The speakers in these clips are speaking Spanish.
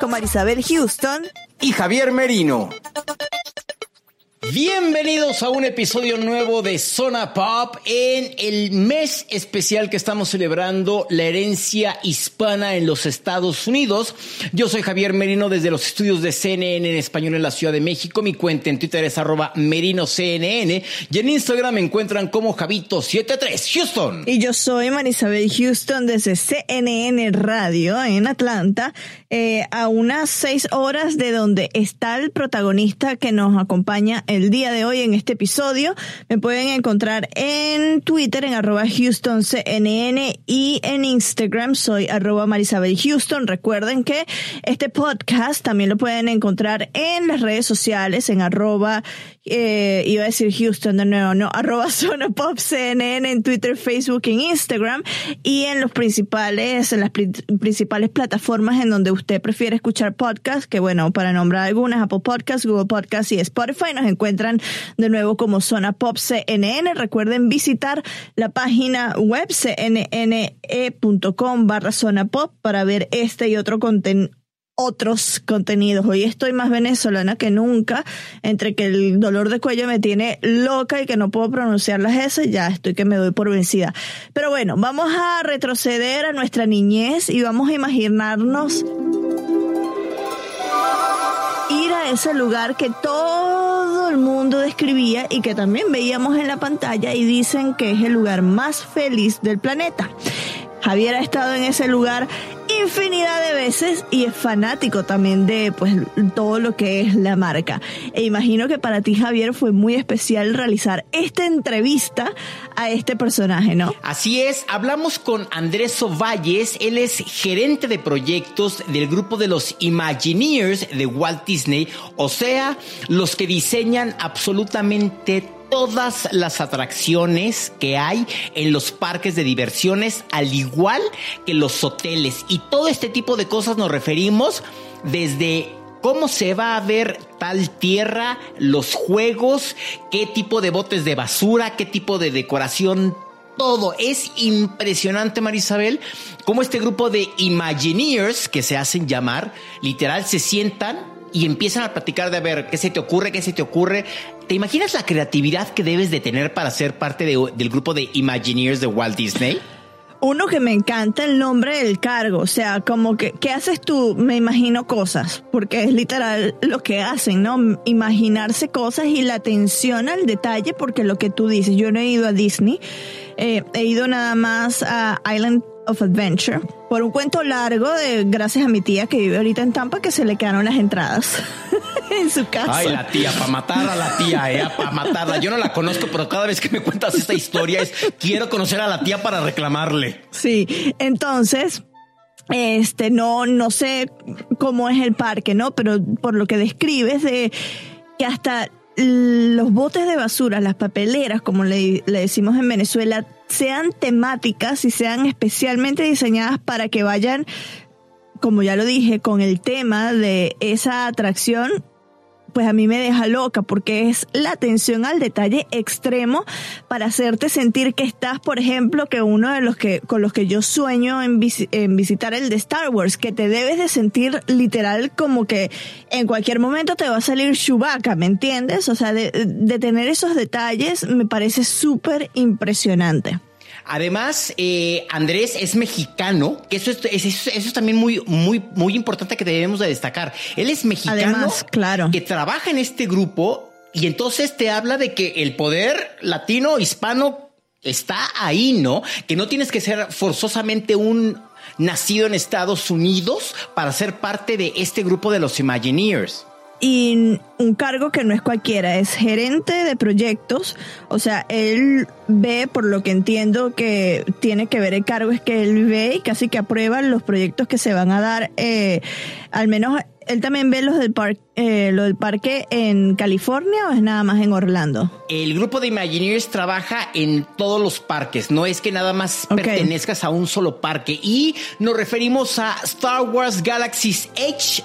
con Marisabel Houston. y Javier Merino. Bienvenidos a un episodio nuevo de Zona Pop en el mes especial que estamos celebrando la herencia hispana en los Estados Unidos. Yo soy Javier Merino desde los estudios de CNN en español en la Ciudad de México. Mi cuenta en Twitter es arroba merinoCNN y en Instagram me encuentran como Javito73 Houston. Y yo soy Marisabel Houston desde CNN Radio en Atlanta, eh, a unas seis horas de donde está el protagonista que nos acompaña el día de hoy en este episodio. Me pueden encontrar en Twitter en arroba HoustonCNN y en Instagram soy arroba Marisabel Houston. Recuerden que este podcast también lo pueden encontrar en las redes sociales en arroba eh, iba a decir Houston de nuevo, no, arroba Zona Pop CNN en Twitter, Facebook, en Instagram y en los principales, en las pri- principales plataformas en donde usted prefiere escuchar podcasts, que bueno, para nombrar algunas, Apple Podcasts, Google Podcasts y Spotify, nos encuentran de nuevo como Zona Pop CNN. Recuerden visitar la página web cnne.com barra Zona Pop para ver este y otro contenido otros contenidos. Hoy estoy más venezolana que nunca, entre que el dolor de cuello me tiene loca y que no puedo pronunciar las S, ya estoy que me doy por vencida. Pero bueno, vamos a retroceder a nuestra niñez y vamos a imaginarnos ir a ese lugar que todo el mundo describía y que también veíamos en la pantalla y dicen que es el lugar más feliz del planeta. Javier ha estado en ese lugar infinidad de veces y es fanático también de pues todo lo que es la marca. E imagino que para ti Javier fue muy especial realizar esta entrevista a este personaje, ¿no? Así es, hablamos con Andrés Ovalles, él es gerente de proyectos del grupo de los Imagineers de Walt Disney, o sea, los que diseñan absolutamente todas las atracciones que hay en los parques de diversiones, al igual que los hoteles. Y todo este tipo de cosas nos referimos desde cómo se va a ver tal tierra, los juegos, qué tipo de botes de basura, qué tipo de decoración. Todo es impresionante, Marisabel, cómo este grupo de Imagineers, que se hacen llamar, literal se sientan y empiezan a platicar de a ver qué se te ocurre, qué se te ocurre. ¿Te imaginas la creatividad que debes de tener para ser parte de- del grupo de Imagineers de Walt Disney? Uno que me encanta el nombre del cargo, o sea, como que, ¿qué haces tú? Me imagino cosas, porque es literal lo que hacen, ¿no? Imaginarse cosas y la atención al detalle, porque lo que tú dices, yo no he ido a Disney, eh, he ido nada más a Island of Adventure, por un cuento largo de, gracias a mi tía que vive ahorita en Tampa, que se le quedaron las entradas en su casa. Ay, la tía, para matar a la tía, eh, para matarla. Yo no la conozco, pero cada vez que me cuentas esta historia es quiero conocer a la tía para reclamarle. Sí, entonces, este, no, no sé cómo es el parque, ¿no? Pero por lo que describes de que hasta los botes de basura, las papeleras, como le, le decimos en Venezuela, sean temáticas y sean especialmente diseñadas para que vayan, como ya lo dije, con el tema de esa atracción pues a mí me deja loca porque es la atención al detalle extremo para hacerte sentir que estás, por ejemplo, que uno de los que con los que yo sueño en, visi- en visitar el de Star Wars, que te debes de sentir literal como que en cualquier momento te va a salir Chewbacca, ¿me entiendes? O sea, de, de tener esos detalles me parece súper impresionante. Además, eh, Andrés es mexicano, que eso es, eso, es también muy, muy, muy importante que debemos de destacar. Él es mexicano claro. que trabaja en este grupo y entonces te habla de que el poder latino, hispano, está ahí, ¿no? Que no tienes que ser forzosamente un nacido en Estados Unidos para ser parte de este grupo de los Imagineers y un cargo que no es cualquiera, es gerente de proyectos, o sea, él ve, por lo que entiendo que tiene que ver el cargo, es que él ve y casi que aprueba los proyectos que se van a dar, eh, al menos él también ve los del, par eh, lo del parque en California o es nada más en Orlando? El grupo de Imagineers trabaja en todos los parques, no es que nada más pertenezcas a un solo parque. Y nos referimos a Star Wars Galaxy's Edge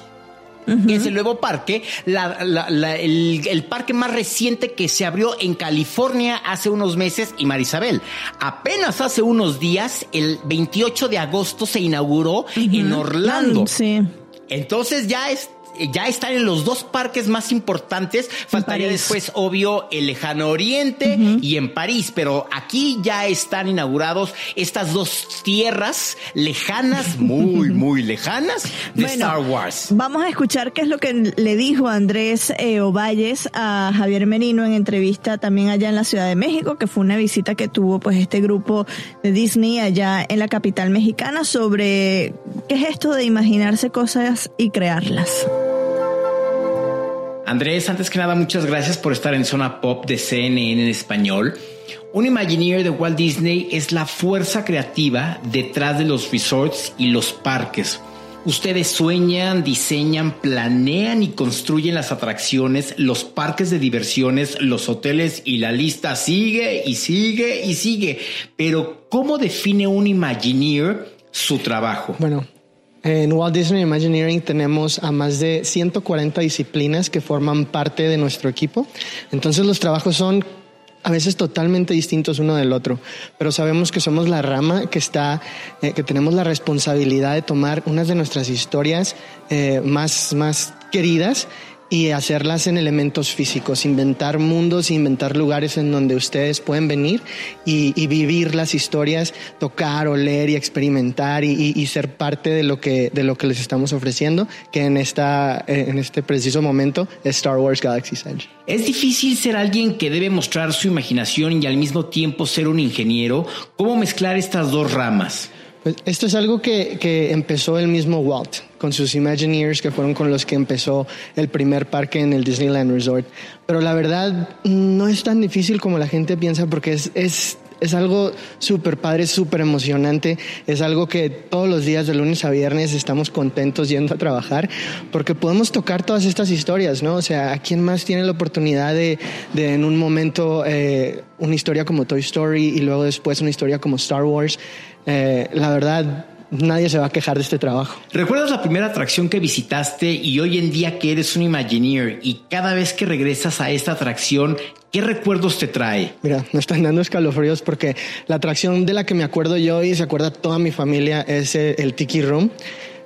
que es el nuevo parque, el, parque más reciente que se abrió en California hace unos meses y Marisabel. Apenas hace unos días, el 28 de agosto, se inauguró en Orlando. Sí. Entonces ya es ya están en los dos parques más importantes. Faltaría después, obvio, el lejano oriente y en París, pero aquí ya están inaugurados estas dos tierras lejanas, muy, muy lejanas de Star Wars. Vamos a escuchar qué es lo que le dijo Andrés eh, Ovalles a Javier Merino en entrevista también allá en la Ciudad de México, que fue una visita que tuvo pues este grupo de Disney allá en la capital mexicana sobre qué es esto de imaginarse cosas y crearlas. Andrés, antes que nada, muchas gracias por estar en Zona Pop de CNN en español. Un Imagineer de Walt Disney es la fuerza creativa detrás de los resorts y los parques. Ustedes sueñan, diseñan, planean y construyen las atracciones, los parques de diversiones, los hoteles y la lista sigue y sigue y sigue. Pero, ¿cómo define un Imagineer su trabajo? Bueno, en Walt Disney Imagineering tenemos a más de 140 disciplinas que forman parte de nuestro equipo. Entonces los trabajos son a veces totalmente distintos uno del otro, pero sabemos que somos la rama que está, eh, que tenemos la responsabilidad de tomar unas de nuestras historias eh, más, más queridas y hacerlas en elementos físicos, inventar mundos, inventar lugares en donde ustedes pueden venir y, vivir las historias, tocar, oler y experimentar y, ser parte de lo que de lo que les estamos ofreciendo, que en esta en este preciso momento es Star Wars Galaxy's Edge. Es difícil ser alguien que debe mostrar su imaginación y al mismo tiempo ser un ingeniero. ¿Cómo mezclar estas dos ramas? Pues esto es algo que, que, empezó el mismo Walt con sus Imagineers, que fueron con los que empezó el primer parque en el Disneyland Resort. Pero la verdad no es tan difícil como la gente piensa porque es, es, es algo súper padre, súper emocionante. Es algo que todos los días de lunes a viernes estamos contentos yendo a trabajar porque podemos tocar todas estas historias, ¿no? O sea, ¿a quién más tiene la oportunidad de, de en un momento eh, una historia como Toy Story y luego después una historia como Star Wars? Eh, la verdad, nadie se va a quejar de este trabajo. ¿Recuerdas la primera atracción que visitaste y hoy en día que eres un Imagineer y cada vez que regresas a esta atracción, qué recuerdos te trae? Mira, me están dando escalofríos porque la atracción de la que me acuerdo yo y se acuerda toda mi familia es el Tiki Room.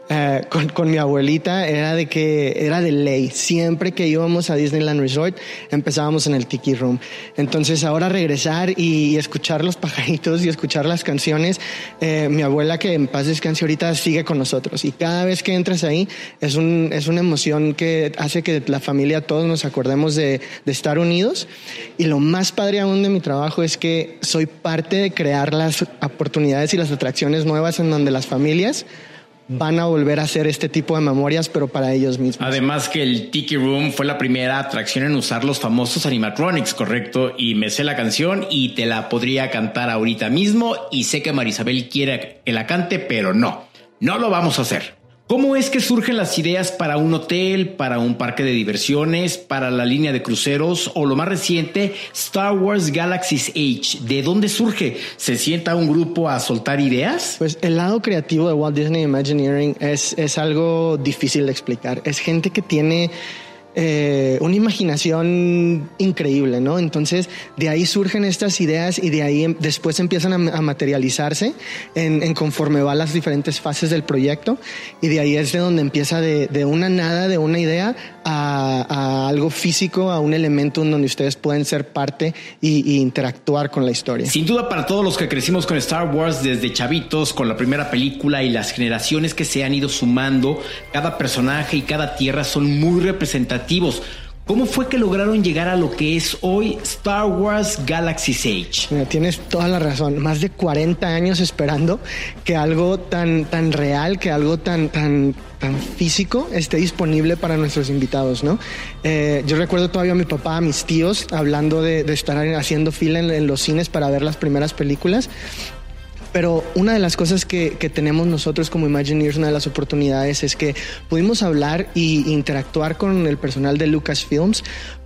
Eh, con, con, mi abuelita era de que era de ley. Siempre que íbamos a Disneyland Resort empezábamos en el Tiki Room. Entonces ahora regresar y, escuchar los pajaritos y escuchar las canciones, eh, mi abuela que en paz descanse ahorita sigue con nosotros y cada vez que entras ahí es, un, es una emoción que hace que la familia todos nos acordemos de, de estar unidos. Y lo más padre aún de mi trabajo es que soy parte de crear las oportunidades y las atracciones nuevas en donde las familias van a volver a hacer este tipo de memorias, pero para ellos mismos. Además que el Tiki Room fue la primera atracción en usar los famosos animatronics, ¿correcto? Y me sé la canción y te la podría cantar ahorita mismo y sé que Marisabel quiere que la cante, pero no, no lo vamos a hacer. ¿Cómo es que surgen las ideas para un hotel, para un parque de diversiones, para la línea de cruceros o lo más reciente, Star Wars Galaxy's Age? ¿De dónde surge? ¿Se sienta un grupo a soltar ideas? Pues el lado creativo de Walt Disney Imagineering es, es algo difícil de explicar. Es gente que tiene eh, una imaginación increíble, ¿no? Entonces, de ahí surgen estas ideas y de ahí em, después empiezan a, materializarse en, conforme va las diferentes fases del proyecto y de ahí es de donde empieza de, una nada, de una idea, a, algo físico, a un elemento en donde ustedes pueden ser parte y, interactuar con la historia. Sin duda para todos los que crecimos con Star Wars desde chavitos, con la primera película y las generaciones que se han ido sumando, cada personaje y cada tierra son muy ¿Cómo fue que lograron llegar a lo que es hoy Star Wars Galaxy's Age? tienes toda la razón. Más de 40 años esperando que algo tan, tan real, que algo tan, tan, tan físico esté disponible para nuestros invitados, ¿no? Eh, yo recuerdo todavía a mi papá, a mis tíos, hablando de, estar haciendo fila en los cines para ver las primeras películas pero una de las cosas que, tenemos nosotros como Imagineers, una de las oportunidades es que pudimos hablar e interactuar con el personal de Lucasfilms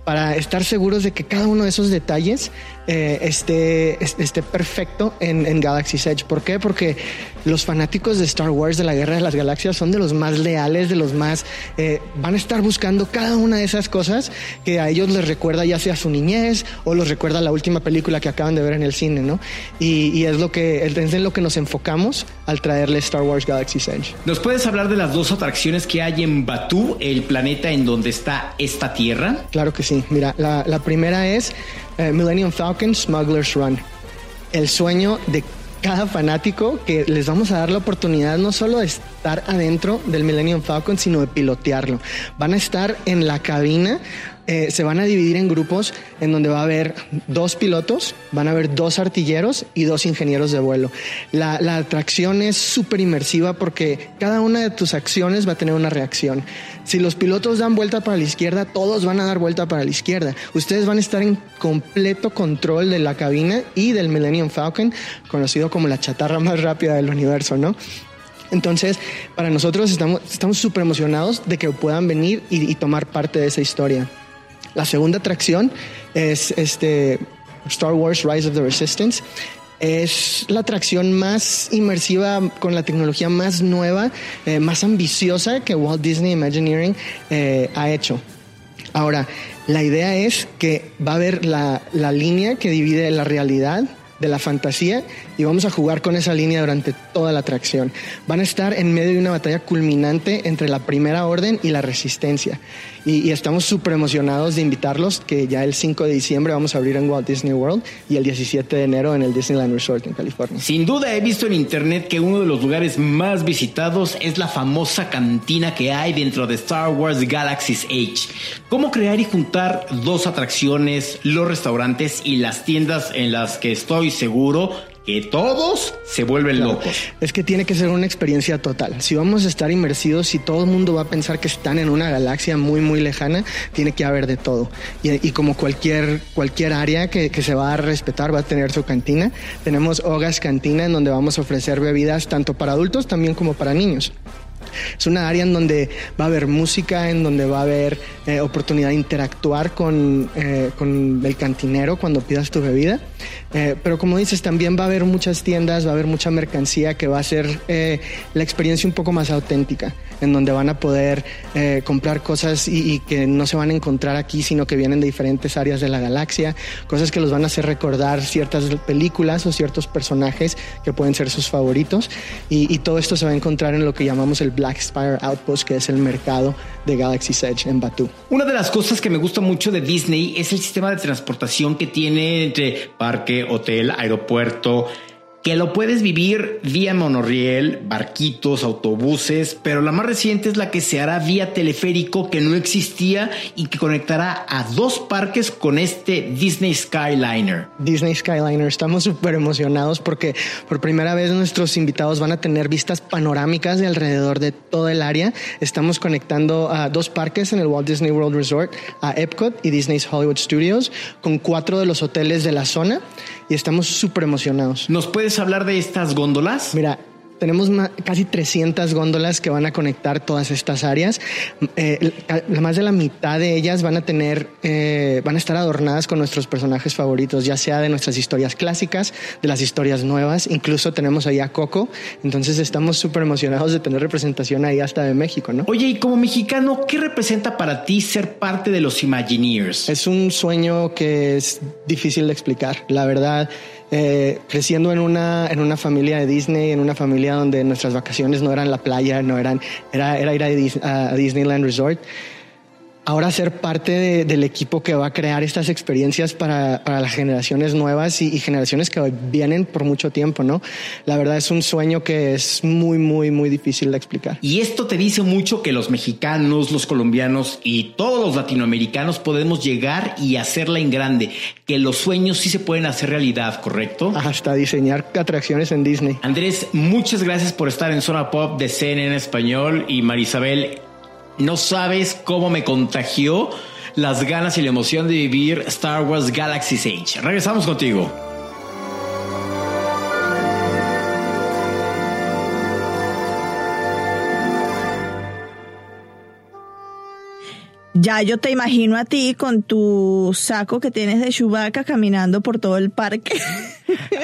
para estar seguros de que cada uno de esos detalles eh, esté, esté perfecto en, en Galaxy's Edge. ¿Por qué? Porque los fanáticos de Star Wars, de la Guerra de las Galaxias, son de los más leales, de los más... Eh, van a estar buscando cada una de esas cosas que a ellos les recuerda ya sea su niñez o los recuerda la última película que acaban de ver en el cine, ¿no? Y, es, lo que, es en lo que nos enfocamos al traerle Star Wars Galaxy's Edge. ¿Nos puedes hablar de las dos atracciones que hay en Batú, el planeta en donde está esta Tierra? Claro que sí. Mira, la, primera es eh, Millennium Falcon Smuggler's Run. El sueño de cada fanático que les vamos a dar la oportunidad no solo de estar adentro del Millennium Falcon, sino de pilotearlo. Van a estar en la cabina eh, se van a dividir en grupos en donde va a haber dos pilotos, van a haber dos artilleros y dos ingenieros de vuelo. La, atracción es súper inmersiva porque cada una de tus acciones va a tener una reacción. Si los pilotos dan vuelta para la izquierda, todos van a dar vuelta para la izquierda. Ustedes van a estar en completo control de la cabina y del Millennium Falcon, conocido como la chatarra más rápida del universo, ¿no? Entonces, para nosotros estamos súper emocionados de que puedan venir y tomar parte de esa historia. La segunda atracción es este Star Wars Rise of the Resistance. Es la atracción más inmersiva con la tecnología más nueva, eh, más ambiciosa que Walt Disney Imagineering eh, ha hecho. Ahora, la idea es que va a haber la, la línea que divide la realidad de la fantasía y vamos a jugar con esa línea durante toda la atracción. Van a estar en medio de una batalla culminante entre la primera orden y la resistencia. Y, estamos súper emocionados de invitarlos, que ya el 5 de diciembre vamos a abrir en Walt Disney World y el 17 de enero en el Disneyland Resort en California. Sin duda he visto en internet que uno de los lugares más visitados es la famosa cantina que hay dentro de Star Wars Galaxy's Edge. ¿Cómo crear y juntar dos atracciones, los restaurantes y las tiendas en las que estoy seguro que todos se vuelven locos. Es que tiene que ser una experiencia total. Si vamos a estar inmersidos, si todo el mundo va a pensar que están en una galaxia muy, muy lejana, tiene que haber de todo. Y, como cualquier, cualquier área que, que, se va a respetar, va a tener su cantina. Tenemos Hogas Cantina, en donde vamos a ofrecer bebidas tanto para adultos también como para niños. Es una área en donde va a haber música, en donde va a haber eh, oportunidad de interactuar con, eh, con, el cantinero cuando pidas tu bebida. Eh, pero como dices, también va a haber muchas tiendas, va a haber mucha mercancía que va a ser la experiencia un poco más auténtica, en donde van a poder comprar cosas y, que no se van a encontrar aquí, sino que vienen de diferentes áreas de la galaxia, cosas que los van a hacer recordar ciertas películas o ciertos personajes que pueden ser sus favoritos. Y, y todo esto se va a encontrar en lo que llamamos el Black Spire Outpost, que es el mercado de Galaxy Edge en Batu. Una de las cosas que me gusta mucho de Disney es el sistema de transportación que tiene entre parque, hotel, aeropuerto que lo puedes vivir vía monorriel, barquitos, autobuses, pero la más reciente es la que se hará vía teleférico que no existía y que conectará a dos parques con este Disney Skyliner. Disney Skyliner, estamos súper emocionados porque por primera vez nuestros invitados van a tener vistas panorámicas de alrededor de todo el área. Estamos conectando a dos parques en el Walt Disney World Resort, a Epcot y Disney's Hollywood Studios, con cuatro de los hoteles de la zona y estamos súper emocionados. ¿Nos puedes hablar de estas góndolas? Mira, tenemos casi 300 góndolas que van a conectar todas estas áreas. Eh, más de la mitad de ellas van a tener, eh, van a estar adornadas con nuestros personajes favoritos, ya sea de nuestras historias clásicas, de las historias nuevas. Incluso tenemos ahí a Coco. Entonces estamos súper emocionados de tener representación ahí hasta de México, ¿no? Oye, y como mexicano, ¿qué representa para ti ser parte de los Imagineers? Es un sueño que es difícil de explicar. La verdad, eh, creciendo en una, en una familia de Disney, en una familia donde nuestras vacaciones no eran la playa, no eran, era, era ir a, Disneyland Resort ahora ser parte del equipo que va a crear estas experiencias para, las generaciones nuevas y, generaciones que vienen por mucho tiempo, ¿no? La verdad es un sueño que es muy, muy, muy difícil de explicar. Y esto te dice mucho que los mexicanos, los colombianos y todos los latinoamericanos podemos llegar y hacerla en grande, que los sueños sí se pueden hacer realidad, ¿correcto? Hasta diseñar atracciones en Disney. Andrés, muchas gracias por estar en Zona Pop de CNN en español y Marisabel no sabes cómo me contagió las ganas y la emoción de vivir Star Wars Galaxy's Age. Regresamos contigo. Ya yo te imagino a ti con tu saco que tienes de Chewbacca caminando por todo el parque.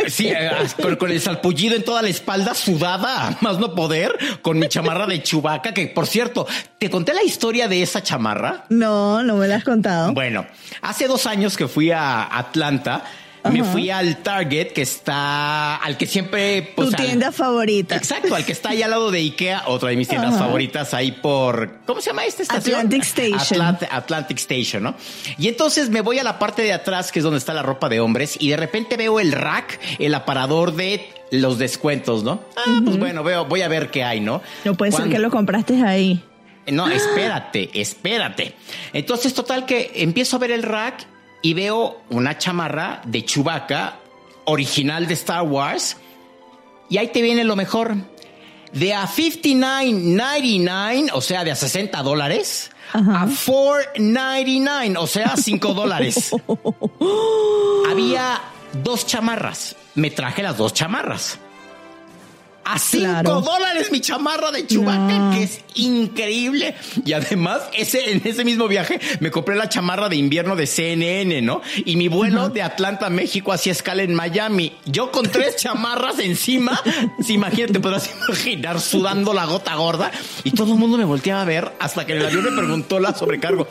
Sí, eh, con, el salpullido en toda la espalda sudada, más no poder, con mi chamarra de Chewbacca, que por cierto, ¿te conté la historia de esa chamarra? No, no me la has contado. Bueno, hace dos años que fui a Atlanta, me fui al Target que está al que siempre pues, tu tienda favorita. Exacto al que está ahí al lado de Ikea otra de mis tiendas favoritas ahí por cómo se llama esta estación Atlantic Station. Atlantic Station no y entonces me voy a la parte de atrás que es donde está la ropa de hombres y de repente veo el rack el aparador de los descuentos no ah pues bueno veo voy a ver qué hay no no puede ser que lo compraste ahí. No, espérate, espérate. Entonces, total que empiezo a ver el rack y veo una chamarra de Chewbacca original de Star Wars. Y ahí te viene lo mejor. De a 59.99, o sea, de a 60 dólares, a 4.99, o sea, 5 dólares. Había dos chamarras. Me traje las dos chamarras a 5 dólares mi chamarra de Chewbacca, que es increíble. Y además, ese, en ese mismo viaje me compré la chamarra de invierno de CNN, ¿no? Y mi vuelo de Atlanta a México hacía escala en Miami. Yo con tres chamarras encima, si imagínate, podrás imaginar sudando la gota gorda. Y todo el mundo me volteaba a ver hasta que el avión me preguntó la sobrecargo.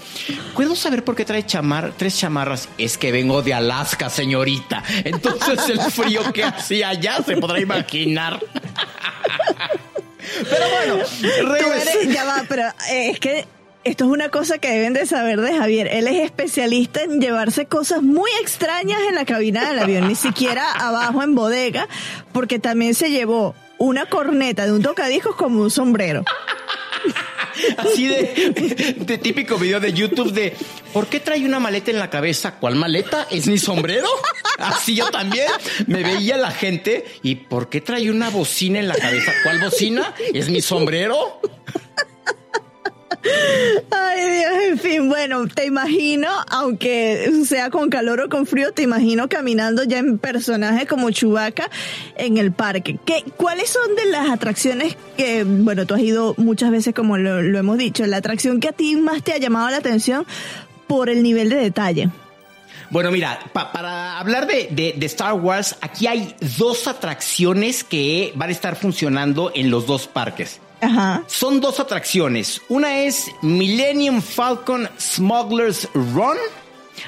¿Puedo saber por qué trae chamar, tres chamarras? Es que vengo de Alaska, señorita. Entonces el frío que hacía allá se podrá imaginar. Pero bueno, ya va, pero eh, es que esto es una cosa que deben de saber de Javier. Él es especialista en llevarse cosas muy extrañas en la cabina del avión, ni siquiera abajo en bodega, porque también se llevó una corneta de un tocadiscos como un sombrero. Así de, de, típico video de YouTube de ¿por qué trae una maleta en la cabeza? ¿Cuál maleta? ¿Es mi sombrero? Así yo también me veía la gente y ¿por qué trae una bocina en la cabeza? ¿Cuál bocina? ¿Es mi sombrero? Ay, Dios, en fin, bueno, te imagino, aunque sea con calor o con frío, te imagino caminando ya en personaje como Chubaca en el parque. ¿Qué, ¿Cuáles son de las atracciones que, bueno, tú has ido muchas veces, como lo, hemos dicho, la atracción que a ti más te ha llamado la atención por el nivel de detalle? Bueno, mira, para hablar de, de, Star Wars, aquí hay dos atracciones que van a estar funcionando en los dos parques. Son dos atracciones. Una es Millennium Falcon Smugglers Run.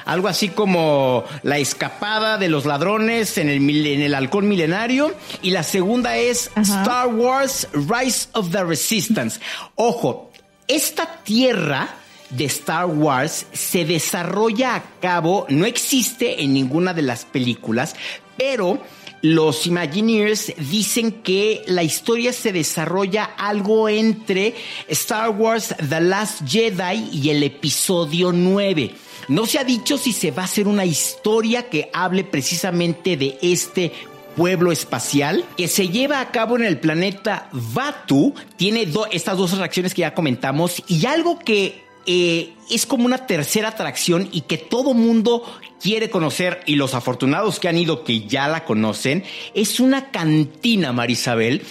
Algo así como la escapada de los ladrones en el, en el halcón milenario. Y la segunda es Star Wars Rise of the Resistance. Ojo, esta tierra de Star Wars se desarrolla a cabo, no existe en ninguna de las películas, pero los Imagineers dicen que la historia se desarrolla algo entre Star Wars The Last Jedi y el episodio 9. No se ha dicho si se va a hacer una historia que hable precisamente de este pueblo espacial que se lleva a cabo en el planeta Batu. Tiene estas dos atracciones que ya comentamos y algo que eh, es como una tercera atracción y que todo mundo quiere conocer y los afortunados que han ido que ya la conocen, es una cantina, Marisabel,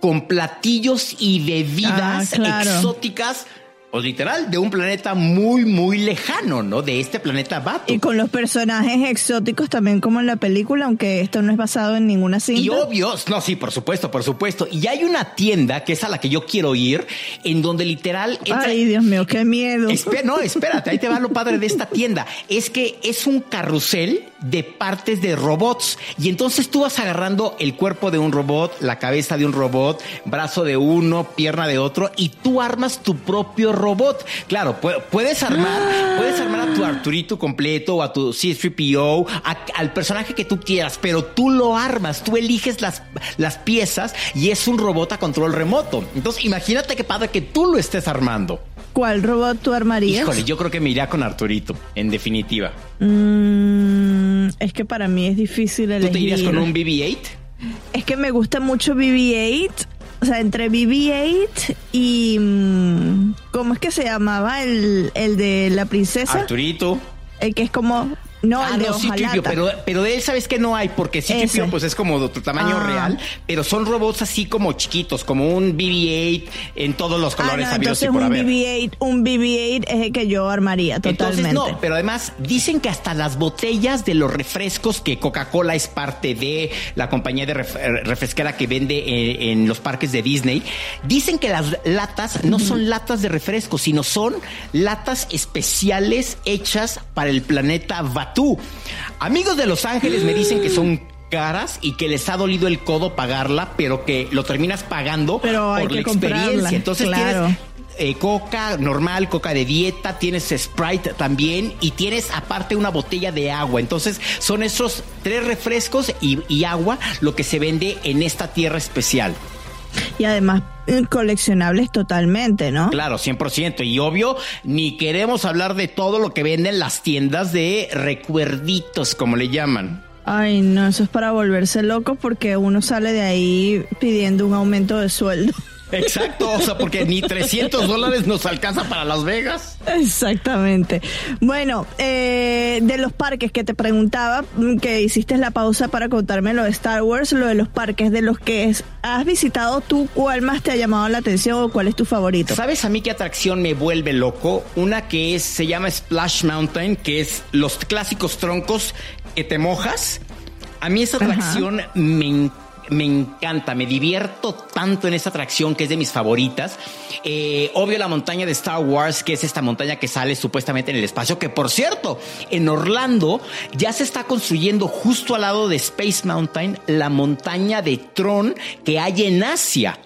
con platillos y bebidas ah, exóticas o literal, de un planeta muy, muy lejano, ¿no? De este planeta Batu. Y con los personajes exóticos también como en la película, aunque esto no es basado en ninguna cinta. Y obvio, no, sí, por supuesto, por supuesto. Y hay una tienda, que es a la que yo quiero ir, en donde literal... Ay, Dios mío, qué miedo. no, espérate, ahí te va lo padre de esta tienda. Es que es un carrusel de partes de robots. Y entonces tú vas agarrando el cuerpo de un robot, la cabeza de un robot, brazo de uno, pierna de otro, y tú armas tu propio robot. Claro, puedes armar, puedes armar a tu Arturito completo o a tu C3PO, al personaje que tú quieras, pero tú lo armas, tú eliges las, las piezas y es un robot a control remoto. Entonces, imagínate qué padre que tú lo estés armando. ¿Cuál robot tú armarías? Híjole, yo creo que me iría con Arturito, en definitiva. Mm, es que para mí es difícil elegir. ¿Tú te irías con un BB-8? Es que me gusta mucho BB-8. O sea, entre BB-8 y... Mm, ¿Cómo es que se llamaba el, el de la princesa? Arturito. El que es como no, ah, no, pero, pero de él sabes que no hay, porque sí pues es como de tu tamaño ah. real, pero son robots así como chiquitos, como un BB-8 en todos los colores ah, no, y por un BB-8, un BB-8 es el que yo armaría totalmente. Entonces no, pero además dicen que hasta las botellas de los refrescos que Coca-Cola es parte de la compañía de refresquera que vende eh, en, los parques de Disney, dicen que las latas no son latas de refrescos, sino son latas especiales hechas para el planeta Vaticano tú. Amigos de Los Ángeles me dicen que son caras y que les ha dolido el codo pagarla, pero que lo terminas pagando por la experiencia. Entonces tienes eh, coca normal, coca de dieta, tienes Sprite también y tienes aparte una botella de agua. Entonces son esos tres refrescos y agua lo que se vende en esta tierra especial. Y además coleccionables totalmente, ¿no? Claro, 100%. Y obvio, ni queremos hablar de todo lo que venden las tiendas de recuerditos, como le llaman. Ay, no, eso es para volverse loco porque uno sale de ahí pidiendo un aumento de sueldo. Exacto, o sea, porque ni 300 dólares nos alcanza para Las Vegas. Exactamente. Bueno, eh, de los parques que te preguntaba, que hiciste la pausa para contarme lo de Star Wars, lo de los parques de los que has visitado tú, ¿cuál más te ha llamado la atención o cuál es tu favorito? ¿Sabes a mí qué atracción me vuelve loco? Una que es, se llama Splash Mountain, que es los clásicos troncos que te mojas. A mí esa atracción me encanta me encanta, me divierto tanto en esta atracción que es de mis favoritas. Eh, obvio la montaña de Star Wars, que es esta montaña que sale supuestamente en el espacio, que por cierto, en Orlando ya se está construyendo justo al lado de Space Mountain la montaña de Tron que hay en Asia.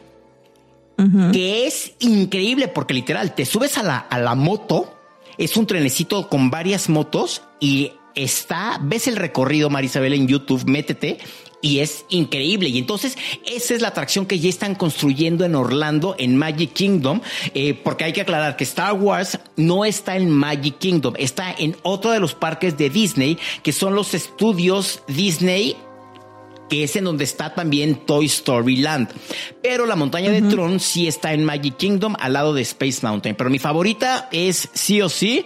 Que es increíble porque literal, te subes a la, a la moto, es un trenecito con varias motos y está, ves el recorrido, Marisabel, en YouTube, métete y es increíble. Y entonces esa es la atracción que ya están construyendo en Orlando, en Magic Kingdom, eh, porque hay que aclarar que Star Wars no está en Magic Kingdom, está en otro de los parques de Disney, que son los estudios Disney que es en donde está también Toy Story Land. Pero la montaña de Tron sí está en Magic Kingdom al lado de Space Mountain. Pero mi favorita es sí o sí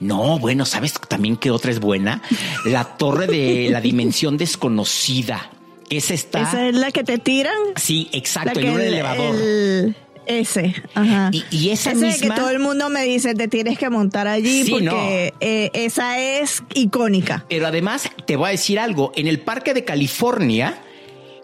no, bueno, ¿sabes también qué otra es buena? La torre de la dimensión desconocida. Esa está. ¿Esa es la que te tiran? Sí, exacto, en un elevador. Ese, ajá. Y, esa Ese que todo el mundo me dice, te tienes que montar allí porque eh, esa es icónica. Pero además, te voy a decir algo, en el parque de California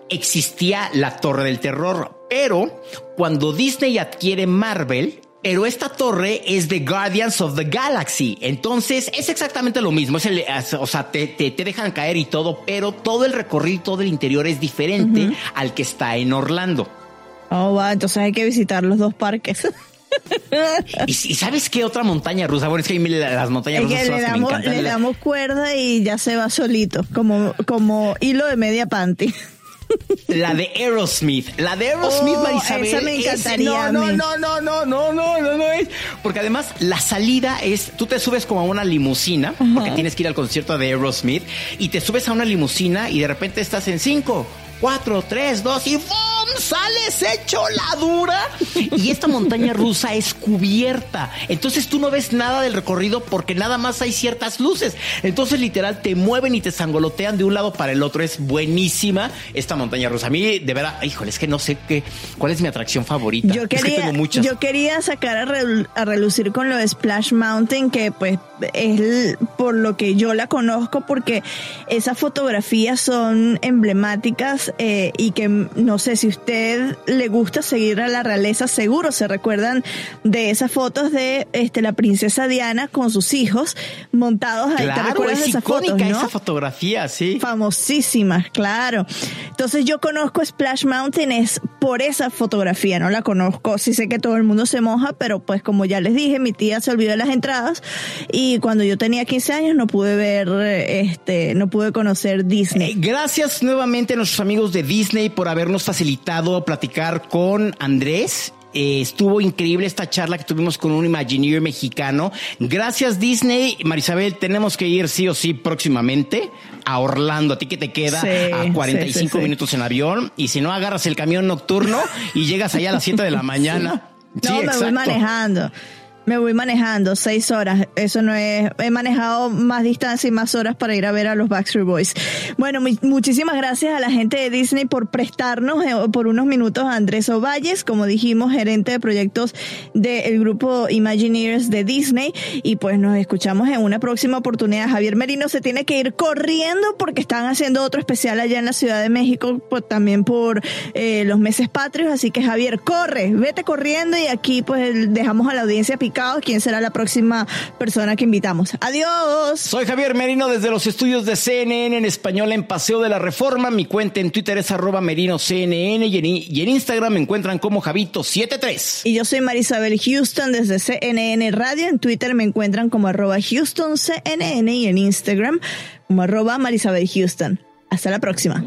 existía la Torre del Terror, pero cuando Disney adquiere Marvel, pero esta torre es de Guardians of the Galaxy. Entonces es exactamente lo mismo. Es el, o sea, te, te, dejan caer y todo, pero todo el recorrido, todo el interior es diferente al que está en Orlando. Oh, va, entonces hay que visitar los dos parques. ¿Y, sabes qué otra montaña rusa? Bueno, es que las montañas rusas son las que me encantan. Le damos cuerda y ya se va solito, como, como hilo de media panty. La de Aerosmith. La de Aerosmith, oh, Marisabel. Esa me encantaría. no, no, no, no, no, no, no, no, es. Porque además la salida es, tú te subes como a una limusina, porque tienes que ir al concierto de Aerosmith, y te subes a una limusina y de repente estás en cinco, cuatro, tres, dos y ¡bum! Sales hecho la dura y esta montaña rusa es cubierta. Entonces tú no ves nada del recorrido porque nada más hay ciertas luces. Entonces literal te mueven y te sangolotean de un lado para el otro. Es buenísima esta montaña rusa. A mí de verdad, híjole, es que no sé qué, cuál es mi atracción favorita. Yo quería, Yo quería sacar a, relucir con lo de Splash Mountain que pues es por lo que yo la conozco porque esas fotografías son emblemáticas eh, y que no sé si usted usted le gusta seguir a la realeza, seguro se recuerdan de esas fotos de este la princesa Diana con sus hijos montados ahí. Claro, ¿Te recuerdas es de esas icónica fotos, no? esa fotografía, sí. famosísimas, claro. Entonces yo conozco Splash Mountain es por esa fotografía, no la conozco. Sí sé que todo el mundo se moja, pero pues como ya les dije, mi tía se olvidó de las entradas y cuando yo tenía 15 años no pude ver, eh, este, no pude conocer Eh, Disney. Gracias nuevamente a nuestros amigos de Disney por habernos facilitado platicar con Andrés. Eh, estuvo increíble esta charla que tuvimos con un Imagineer mexicano. Gracias Disney. Marisabel, tenemos que ir sí o sí próximamente a Orlando. A ti que te queda Sí, a 45 sí, sí, minutos en avión. Y si no, agarras el camión nocturno y llegas allá a las 7 de la mañana. No, me voy manejando. Me voy manejando seis horas. Eso no es. He manejado más distancia y más horas para ir a ver a los Backstreet Boys. Bueno, mu- muchísimas gracias a la gente de Disney por prestarnos eh, por unos minutos a Andrés Ovalles, como dijimos, gerente de proyectos del grupo Imagineers de Disney. Y pues nos escuchamos en una próxima oportunidad. Javier Merino se tiene que ir corriendo porque están haciendo otro especial allá en la Ciudad de México, también por eh, los meses patrios. Así que Javier, corre, vete corriendo y aquí pues dejamos a la audiencia quién será la próxima persona que invitamos. Adiós. Soy Javier Merino desde los estudios de CNN en español en Paseo de la Reforma. Mi cuenta en Twitter es arroba merinoCNN y en, y en Instagram me encuentran como Javito73. Y yo soy Marisabel Houston desde CNN Radio. En Twitter me encuentran como arroba Houston CNN y en Instagram como arroba Marisabel Houston. Hasta la próxima.